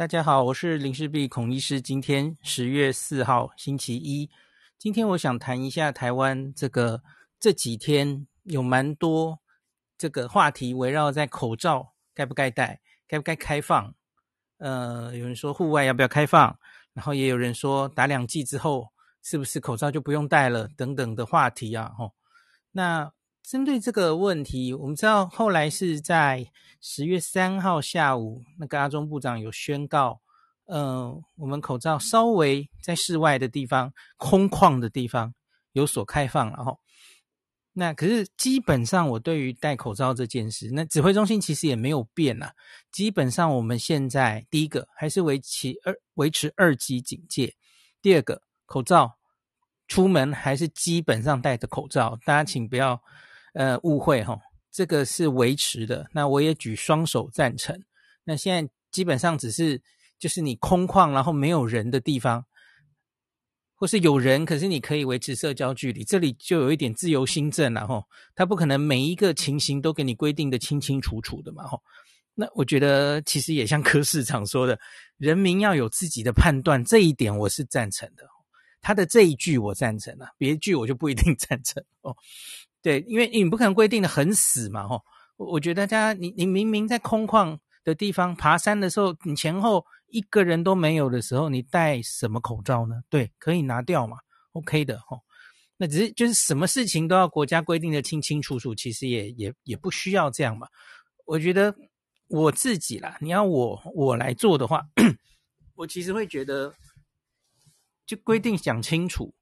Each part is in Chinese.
大家好，我是林氏璧孔医师。今天十月四号，星期一。今天我想谈一下台湾这个这几天有蛮多这个话题围绕在口罩该不该戴，该不该开放。呃，有人说户外要不要开放，然后也有人说打两剂之后是不是口罩就不用戴了等等的话题啊。吼，那。针对这个问题，我们知道后来是在十月三号下午，那个阿中部长有宣告，呃，我们口罩稍微在室外的地方、空旷的地方有所开放了哈。那可是基本上，我对于戴口罩这件事，那指挥中心其实也没有变呐。基本上我们现在第一个还是维持二维持二级警戒，第二个口罩出门还是基本上戴着口罩，大家请不要。呃，误会哈，这个是维持的。那我也举双手赞成。那现在基本上只是就是你空旷然后没有人的地方，或是有人，可是你可以维持社交距离，这里就有一点自由心证了哈。它不可能每一个情形都给你规定的清清楚楚的嘛哈。那我觉得其实也像柯市长说的，人民要有自己的判断，这一点我是赞成的。他的这一句我赞成了，别句我就不一定 赞成哦。对，因为你不可能规定的很死嘛，吼。我觉得大家，你你明明在空旷的地方爬山的时候，你前后一个人都没有的时候，你戴什么口罩呢？对，可以拿掉嘛，OK 的，吼。那只是就是什么事情都要国家规定的清清楚楚，其实也也也不需要这样嘛。我觉得我自己啦，你要我我来做的话，我其实会觉得，就规定讲清楚。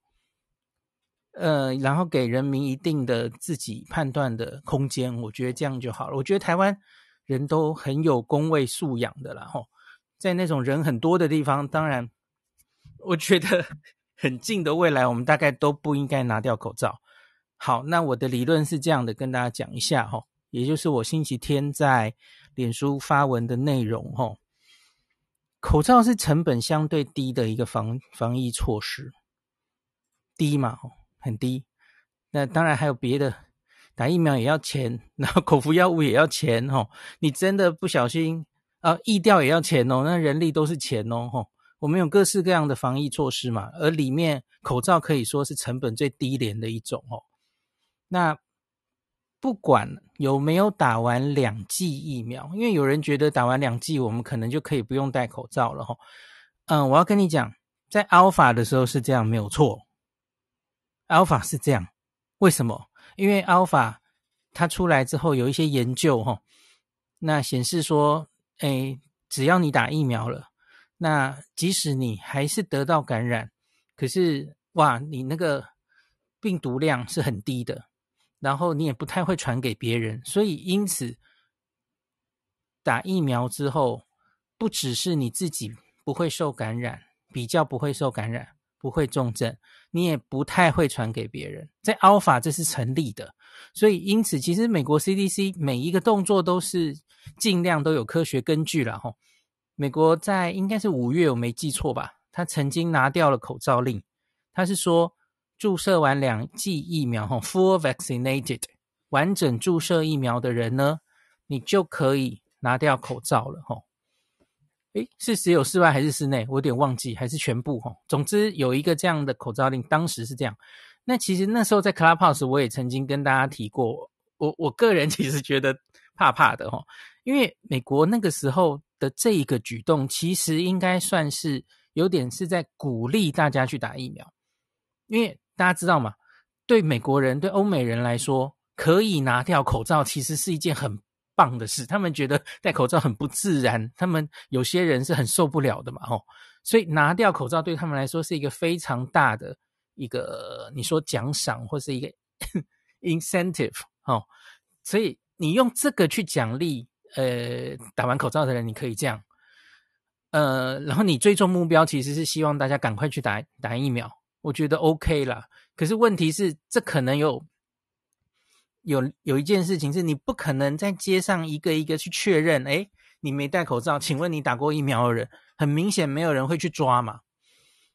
呃，然后给人民一定的自己判断的空间，我觉得这样就好了。我觉得台湾人都很有公卫素养的啦，吼，在那种人很多的地方，当然，我觉得 很近的未来，我们大概都不应该拿掉口罩。好，那我的理论是这样的，跟大家讲一下，吼，也就是我星期天在脸书发文的内容，吼，口罩是成本相对低的一个防防疫措施，低嘛，吼。很低，那当然还有别的，打疫苗也要钱，然后口服药物也要钱哦。你真的不小心啊，疫调也要钱哦。那人力都是钱哦，吼。我们有各式各样的防疫措施嘛，而里面口罩可以说是成本最低廉的一种哦。那不管有没有打完两剂疫苗，因为有人觉得打完两剂我们可能就可以不用戴口罩了吼。嗯，我要跟你讲，在 Alpha 的时候是这样，没有错。Alpha 是这样，为什么？因为 Alpha 它出来之后有一些研究哈，那显示说，诶，只要你打疫苗了，那即使你还是得到感染，可是哇，你那个病毒量是很低的，然后你也不太会传给别人，所以因此打疫苗之后，不只是你自己不会受感染，比较不会受感染。不会重症，你也不太会传给别人。在 Alpha 这是成立的，所以因此其实美国 CDC 每一个动作都是尽量都有科学根据了哈。美国在应该是五月，我没记错吧？他曾经拿掉了口罩令，他是说注射完两剂疫苗哈，full vaccinated 完整注射疫苗的人呢，你就可以拿掉口罩了哈。诶，是只有室外还是室内？我有点忘记，还是全部哈。总之有一个这样的口罩令，当时是这样。那其实那时候在 Clubhouse 我也曾经跟大家提过，我我个人 其实觉得怕怕的哈，因为美国那个时候的这一个举动，其实应该算是有点是在鼓励大家去打疫苗，因为大家知道嘛，对美国人、对欧美人来说，可以拿掉口罩，其实是一件很棒的事，他们觉得戴口罩很不自然，他们有些人是很受不了的嘛，吼，所以拿掉口罩对他们来说是一个非常大的一个，你说奖赏或是一个 incentive，哦，所以你用这个去奖励，呃，打完口罩的人，你可以这样，呃，然后你最终目标其实是希望大家赶快去打打疫苗，我觉得 OK 啦。可是问题是，这可能有。有有一件事情是你不可能在街上一个一个去确认，诶，你没戴口罩，请问你打过疫苗的人，很明显没有人会去抓嘛。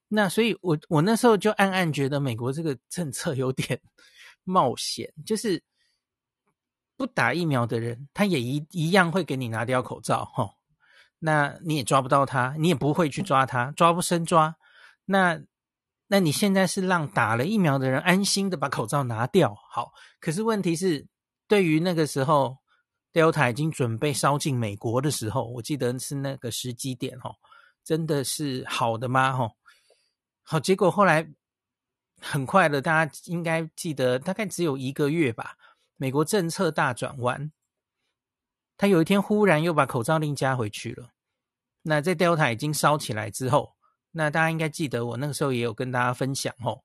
那所以我我那时候就暗暗觉得美国这个政策有点 冒险，就是不打疫苗的人，他也一一样会给你拿掉口罩，齁。那你也抓不到他，你也不会去抓他，抓不生抓。那那你现在是让打了疫苗的人安心的把口罩拿掉，好。可是问题是，对于那个时候 Delta 已经准备烧进美国的时候，我记得是那个时机点，哦，真的是好的吗？哈，好，结果后来很快的，大家应该记得，大概只有一个月吧，美国政策大转弯，他有一天忽然又把口罩令加回去了。那在 Delta 已经烧起来之后。那大家应该记得，我那个时候也有跟大家分享吼。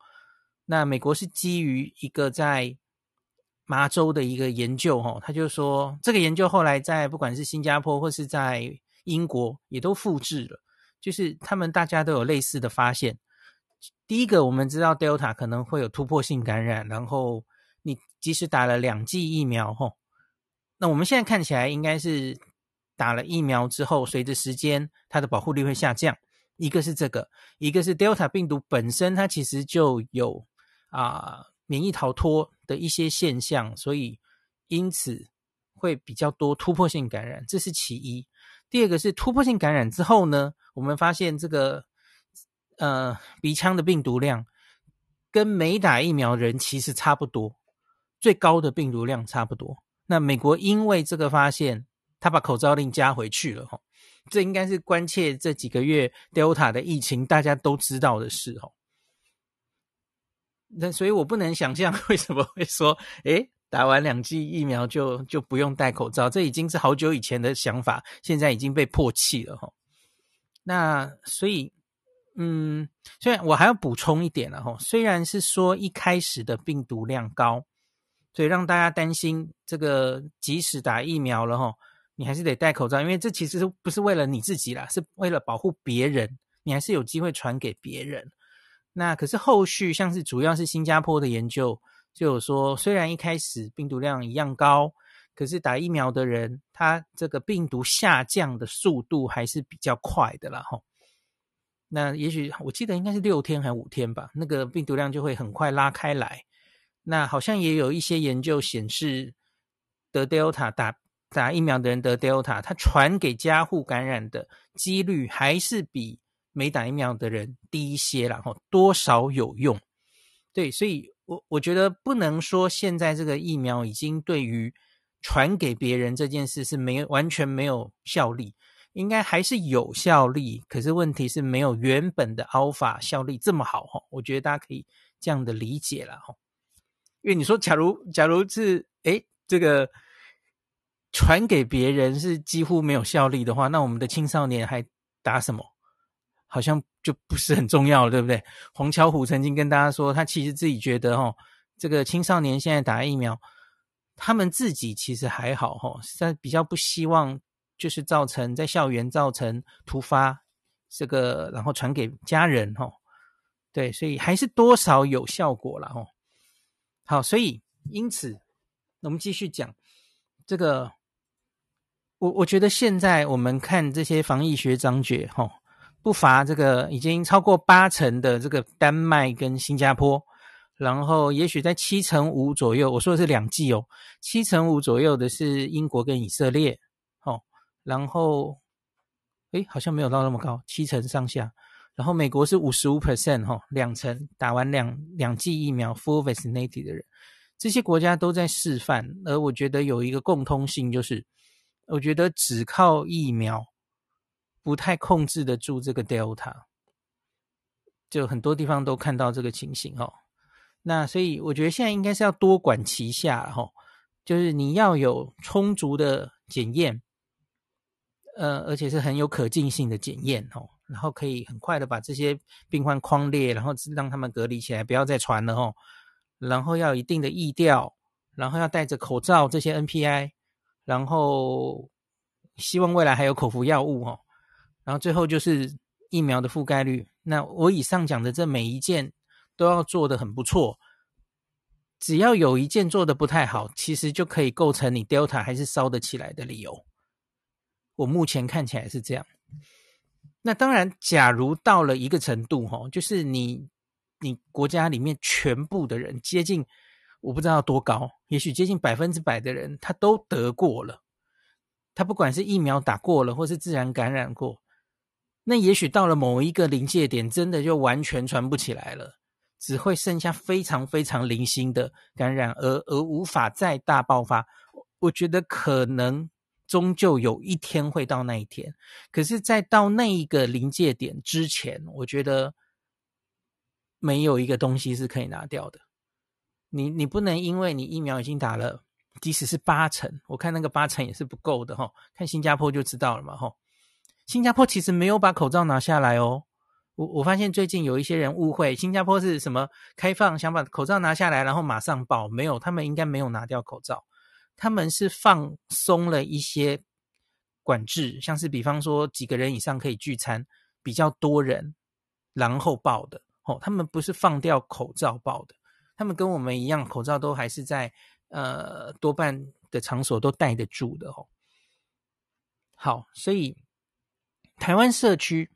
那美国是基于一个在麻州的一个研究吼，他就说这个研究后来在不管是新加坡或是在英国也都复制了，就是他们大家都有类似的发现。第一个，我们知道 Delta 可能会有突破性感染，然后你即使打了两剂疫苗吼，那我们现在看起来应该是打了疫苗之后，随着时间它的保护力会下降。一个是这个，一个是 Delta 病毒本身，它其实就有啊免疫逃脱的一些现象，所以因此会比较多突破性感染，这是其一。第二个是突破性感染之后呢，我们发现这个呃鼻腔的病毒量跟没打疫苗人其实差不多，最高的病毒量差不多。那美国因为这个发现，他把口罩令加回去了哈。这应该是关切这几个月 Delta 的疫情，大家都知道的事哦。那所以我不能想象为什么会说，诶，打完两剂疫苗就就不用戴口罩，这已经是好久以前的想法，现在已经被破弃了哈。那所以，嗯，虽然我还要补充一点了哈，虽然是说一开始的病毒量高，所以让大家担心这个，即使打疫苗了哈。你还是得戴口罩，因为这其实不是为了你自己啦，是为了保护别人。你还是有机会传给别人。那可是后续像是主要是新加坡的研究就有说，虽然一开始病毒量一样高，可是打疫苗的人他这个病毒下降的速度还是比较快的啦。吼，那也许我记得应该是六天还是五天吧，那个病毒量就会很快拉开来。那好像也有一些研究显示，得 Delta 打。打疫苗的人得 Delta，他传给家户感染的几率还是比没打疫苗的人低一些啦，然后多少有用。对，所以我我觉得不能说现在这个疫苗已经对于传给别人这件事是没完全没有效力，应该还是有效力。可是问题是没有原本的 Alpha 效力这么好哈。我觉得大家可以这样的理解了哈。因为你说假如假如是诶这个。传给别人是几乎没有效力的话，那我们的青少年还打什么？好像就不是很重要了，对不对？黄巧虎曾经跟大家说，他其实自己觉得，哦，这个青少年现在打疫苗，他们自己其实还好，哈，但比较不希望就是造成在校园造成突发这个，然后传给家人，哈，对，所以还是多少有效果了，哈。好，所以因此，我们继续讲这个。我我觉得现在我们看这些防疫学长姐，吼，不乏这个已经超过八成的这个丹麦跟新加坡，然后也许在七成五左右，我说的是两剂哦，七成五左右的是英国跟以色列，吼，然后，诶，好像没有到那么高，七成上下，然后美国是五十五 percent，吼，两成打完两两剂疫苗 full vaccinated 的人，这些国家都在示范，而我觉得有一个共通性就是。我觉得只靠疫苗不太控制得住这个 Delta，就很多地方都看到这个情形哦。那所以我觉得现在应该是要多管齐下哈，就是你要有充足的检验，呃，而且是很有可进性的检验哦，然后可以很快的把这些病患框列，然后让他们隔离起来，不要再传了哦。然后要有一定的疫调，然后要戴着口罩，这些 NPI。然后希望未来还有口服药物哦，然后最后就是疫苗的覆盖率。那我以上讲的这每一件都要做得很不错，只要有一件做得不太好，其实就可以构成你 Delta 还是烧得起来的理由。我目前看起来是这样。那当然，假如到了一个程度哈，就是你你国家里面全部的人接近。我不知道多高，也许接近百分之百的人他都得过了，他不管是疫苗打过了，或是自然感染过，那也许到了某一个临界点，真的就完全传不起来了，只会剩下非常非常零星的感染，而而无法再大爆发。我觉得可能终究有一天会到那一天，可是，在到那一个临界点之前，我觉得没有一个东西是可以拿掉的。你你不能因为你疫苗已经打了，即使是八成，我看那个八成也是不够的齁。看新加坡就知道了嘛齁。新加坡其实没有把口罩拿下来哦。我我发现最近有一些人误会新加坡是什么开放，想把口罩拿下来，然后马上报。没有，他们应该没有拿掉口罩，他们是放松了一些管制，像是比方说几个人以上可以聚餐，比较多人，然后报的。哦，他们不是放掉口罩报的。他们跟我们一样，口罩都还是在呃多半的场所都戴得住的哦。好，所以台湾社区，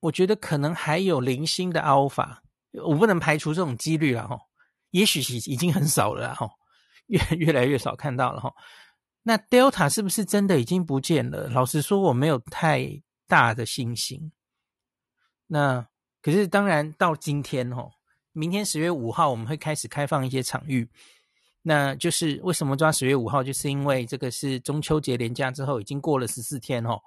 我觉得可能还有零星的阿尔法，我不能排除这种几率了哈。也许已已经很少了哈，越越来越少看到了哈。那 Delta 是不是真的已经不见了？老实说，我没有太大的信心。那可是当然到今天哈。明天十月五号，我们会开始开放一些场域。那就是为什么抓十月五号，就是因为这个是中秋节连假之后，已经过了十四天哦。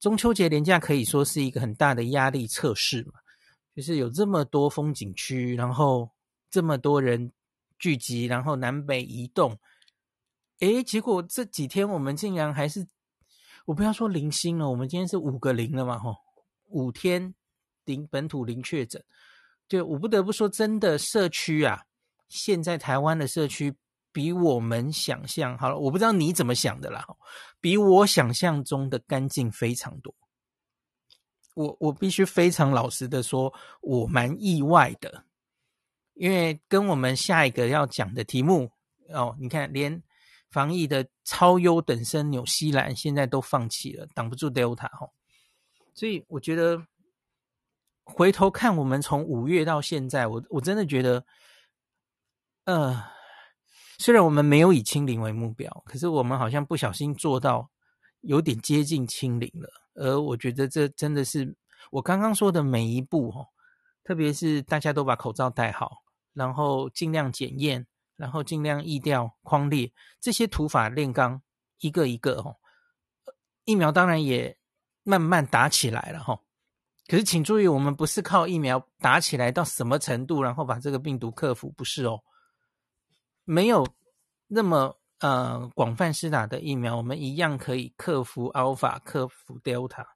中秋节连假可以说是一个很大的压力测试嘛，就是有这么多风景区，然后这么多人聚集，然后南北移动。诶，结果这几天我们竟然还是，我不要说零星了，我们今天是五个零了嘛，吼，五天零本土零确诊。对我不得不说，真的社区啊，现在台湾的社区比我们想象好了，我不知道你怎么想的啦，比我想象中的干净非常多。我我必须非常老实的说，我蛮意外的，因为跟我们下一个要讲的题目哦，你看，连防疫的超优等生纽西兰现在都放弃了，挡不住 Delta 哦，所以我觉得。回头看，我们从五月到现在，我我真的觉得，呃，虽然我们没有以清零为目标，可是我们好像不小心做到有点接近清零了。而我觉得这真的是我刚刚说的每一步哦，特别是大家都把口罩戴好，然后尽量检验，然后尽量疫调框列这些土法炼钢，一个一个哦，疫苗当然也慢慢打起来了哈。可是，请注意，我们不是靠疫苗打起来到什么程度，然后把这个病毒克服，不是哦。没有那么呃广泛施打的疫苗，我们一样可以克服 Alpha，克服 Delta。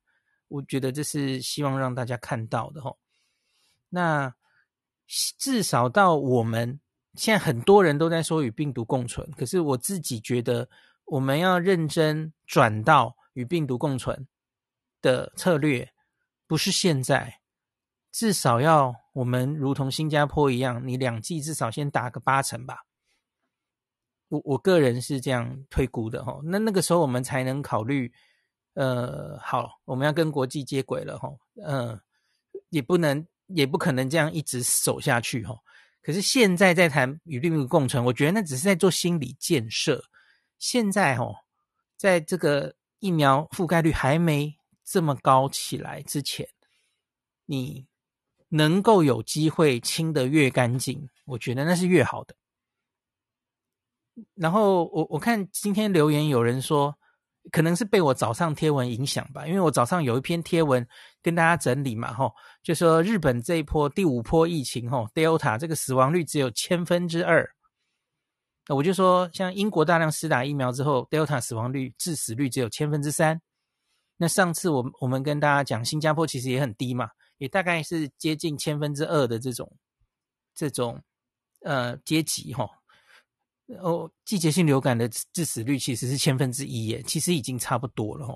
我觉得这是希望让大家看到的哦。那至少到我们现在很多人都在说与病毒共存，可是我自己觉得我们要认真转到与病毒共存的策略。不是现在，至少要我们如同新加坡一样，你两剂至少先打个八成吧。我我个人是这样推估的哈。那那个时候我们才能考虑，呃，好，我们要跟国际接轨了哈。呃，也不能，也不可能这样一直走下去哈。可是现在在谈与病毒共存，我觉得那只是在做心理建设。现在哈，在这个疫苗覆盖率还没。这么高起来之前，你能够有机会清得越干净，我觉得那是越好的。然后我我看今天留言有人说，可能是被我早上贴文影响吧，因为我早上有一篇贴文跟大家整理嘛，吼，就说日本这一波第五波疫情，吼，Delta 这个死亡率只有千分之二。那我就说，像英国大量施打疫苗之后，Delta 死亡率致死率只有千分之三。那上次我我们跟大家讲，新加坡其实也很低嘛，也大概是接近千分之二的这种这种呃阶级哈。哦，季节性流感的致死率其实是千分之一耶，其实已经差不多了哈。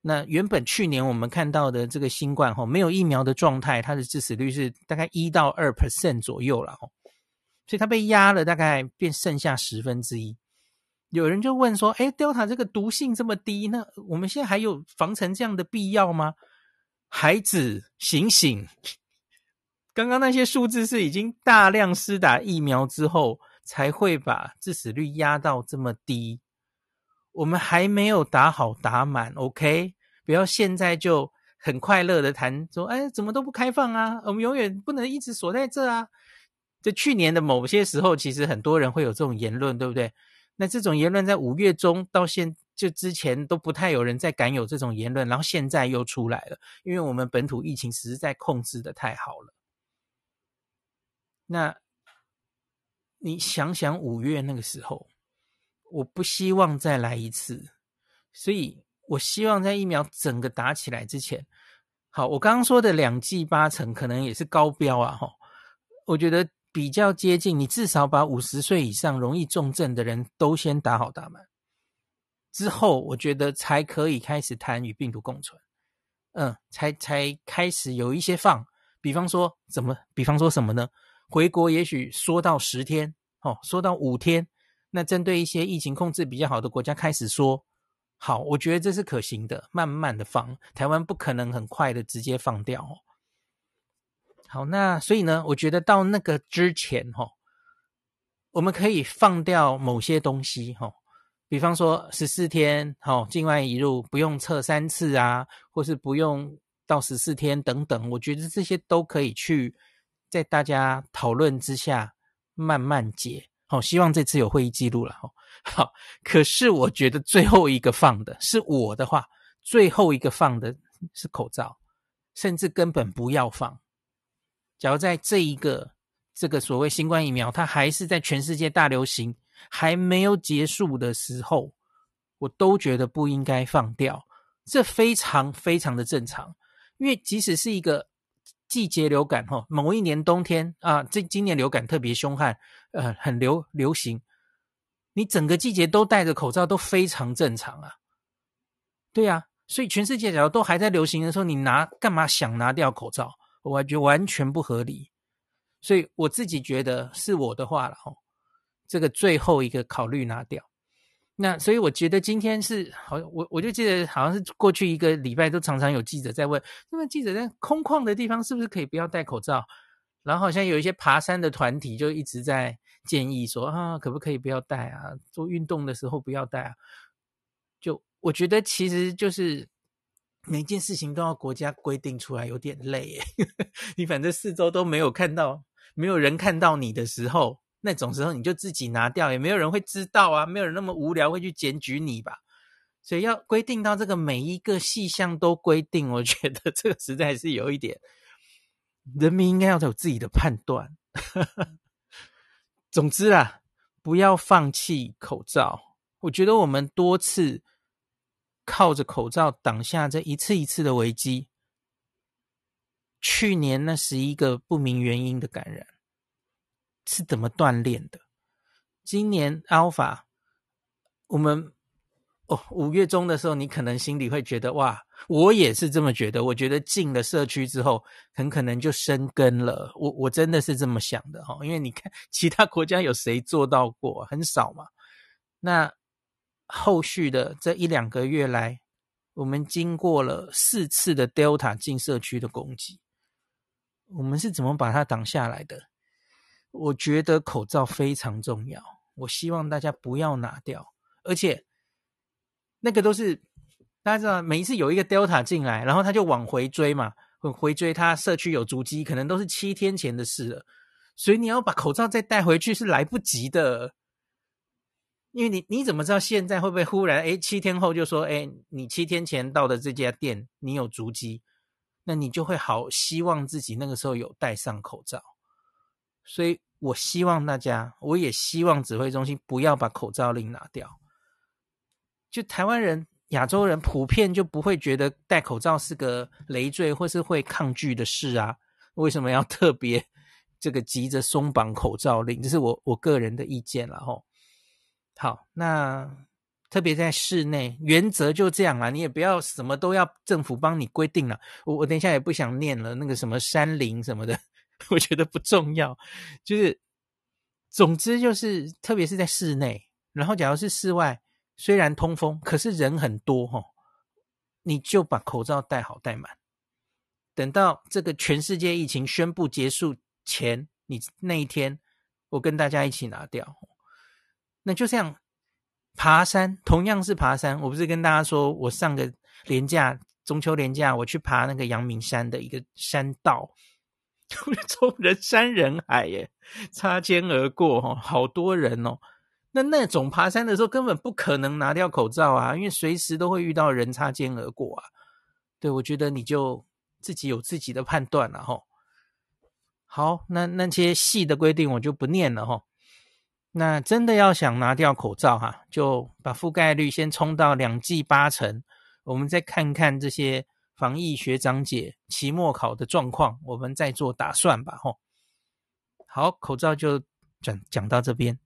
那原本去年我们看到的这个新冠哈，没有疫苗的状态，它的致死率是大概一到二 percent 左右了哈，所以它被压了，大概变剩下十分之一。有人就问说：“哎，Delta 这个毒性这么低，那我们现在还有防成这样的必要吗？”孩子，醒醒！刚刚那些数字是已经大量施打疫苗之后才会把致死率压到这么低。我们还没有打好打满，OK？不要现在就很快乐的谈说，哎，怎么都不开放啊？我们永远不能一直锁在这啊！在去年的某些时候，其实很多人会有这种言论，对不对？那这种言论在五月中到现就之前都不太有人再敢有这种言论，然后现在又出来了，因为我们本土疫情实在控制得太好了。那你想想五月那个时候，我不希望再来一次，所以我希望在疫苗整个打起来之前，好，我刚刚说的两剂八成可能也是高标啊，哈，我觉得。比较接近，你至少把五十岁以上容易重症的人都先打好打满，之后我觉得才可以开始谈与病毒共存，嗯，才才开始有一些放，比方说怎么，比方说什么呢？回国也许说到十天，哦，说到五天，那针对一些疫情控制比较好的国家开始说，好，我觉得这是可行的，慢慢的放，台湾不可能很快的直接放掉。好，那所以呢，我觉得到那个之前，哈，我们可以放掉某些东西，哈，比方说十四天，哈，境外移入不用测三次啊，或是不用到十四天等等，我觉得这些都可以去在大家讨论之下慢慢解。好，希望这次有会议记录了，哈。好，可是我觉得最后一个放的是我的话，最后一个放的是口罩，甚至根本不要放。假如在这一个这个所谓新冠疫苗，它还是在全世界大流行还没有结束的时候，我都觉得不应该放掉，这非常非常的正常。因为即使是一个季节流感，哈，某一年冬天啊，这今年流感特别凶悍，呃，很流流行，你整个季节都戴着口罩都非常正常啊。对呀，所以全世界假如都还在流行的时候，你拿干嘛想拿掉口罩？我觉得完全不合理，所以我自己觉得是我的话了吼，这个最后一个考虑拿掉。那所以我觉得今天是好，我我就记得好像是过去一个礼拜都常常有记者在问，那么记者在空旷的地方是不是可以不要戴口罩？然后好像有一些爬山的团体就一直在建议说啊，可不可以不要戴啊？做运动的时候不要戴啊？就我觉得其实就是。每件事情都要国家规定出来，有点累耶。你反正四周都没有看到，没有人看到你的时候，那种时候你就自己拿掉，也没有人会知道啊，没有人那么无聊会去检举你吧。所以要规定到这个每一个细项都规定，我觉得这个实在是有一点，人民应该要有自己的判断。总之啊，不要放弃口罩。我觉得我们多次。靠着口罩挡下这一次一次的危机。去年那十一个不明原因的感染是怎么锻炼的？今年 Alpha，我们哦五月中的时候，你可能心里会觉得哇，我也是这么觉得。我觉得进了社区之后，很可能就生根了。我我真的是这么想的哈，因为你看其他国家有谁做到过？很少嘛。那。后续的这一两个月来，我们经过了四次的 Delta 进社区的攻击，我们是怎么把它挡下来的？我觉得口罩非常重要，我希望大家不要拿掉，而且那个都是大家知道，每一次有一个 Delta 进来，然后他就往回追嘛，回追他社区有足迹，可能都是七天前的事了，所以你要把口罩再带回去是来不及的。因为你你怎么知道现在会不会忽然哎七天后就说哎你七天前到的这家店你有足迹，那你就会好希望自己那个时候有戴上口罩。所以我希望大家，我也希望指挥中心不要把口罩令拿掉。就台湾人、亚洲人普遍就不会觉得戴口罩是个累赘或是会抗拒的事啊？为什么要特别 这个急着松绑口罩令？这是我我个人的意见了吼。好，那特别在室内，原则就这样啦。你也不要什么都要政府帮你规定了。我我等一下也不想念了，那个什么山林什么的，我觉得不重要。就是，总之就是，特别是在室内，然后假如是室外，虽然通风，可是人很多齁，你就把口罩戴好戴满。等到这个全世界疫情宣布结束前，你那一天，我跟大家一起拿掉。那就这样，爬山，同样是爬山，我不是跟大家说我上个连假，中秋连假我去爬那个阳明山的一个山道，从人山人海耶，擦肩而过哈，好多人哦。那那种爬山的时候根本不可能拿掉口罩啊，因为随时都会遇到人擦肩而过啊。对，我觉得你就自己有自己的判断了哈。好，那那些细的规定我就不念了哈。那真的要想拿掉口罩哈，就把覆盖率先冲到两季八成，我们再看看这些防疫学长姐期末考的状况，我们再做打算吧吼。好，口罩就讲讲到这边。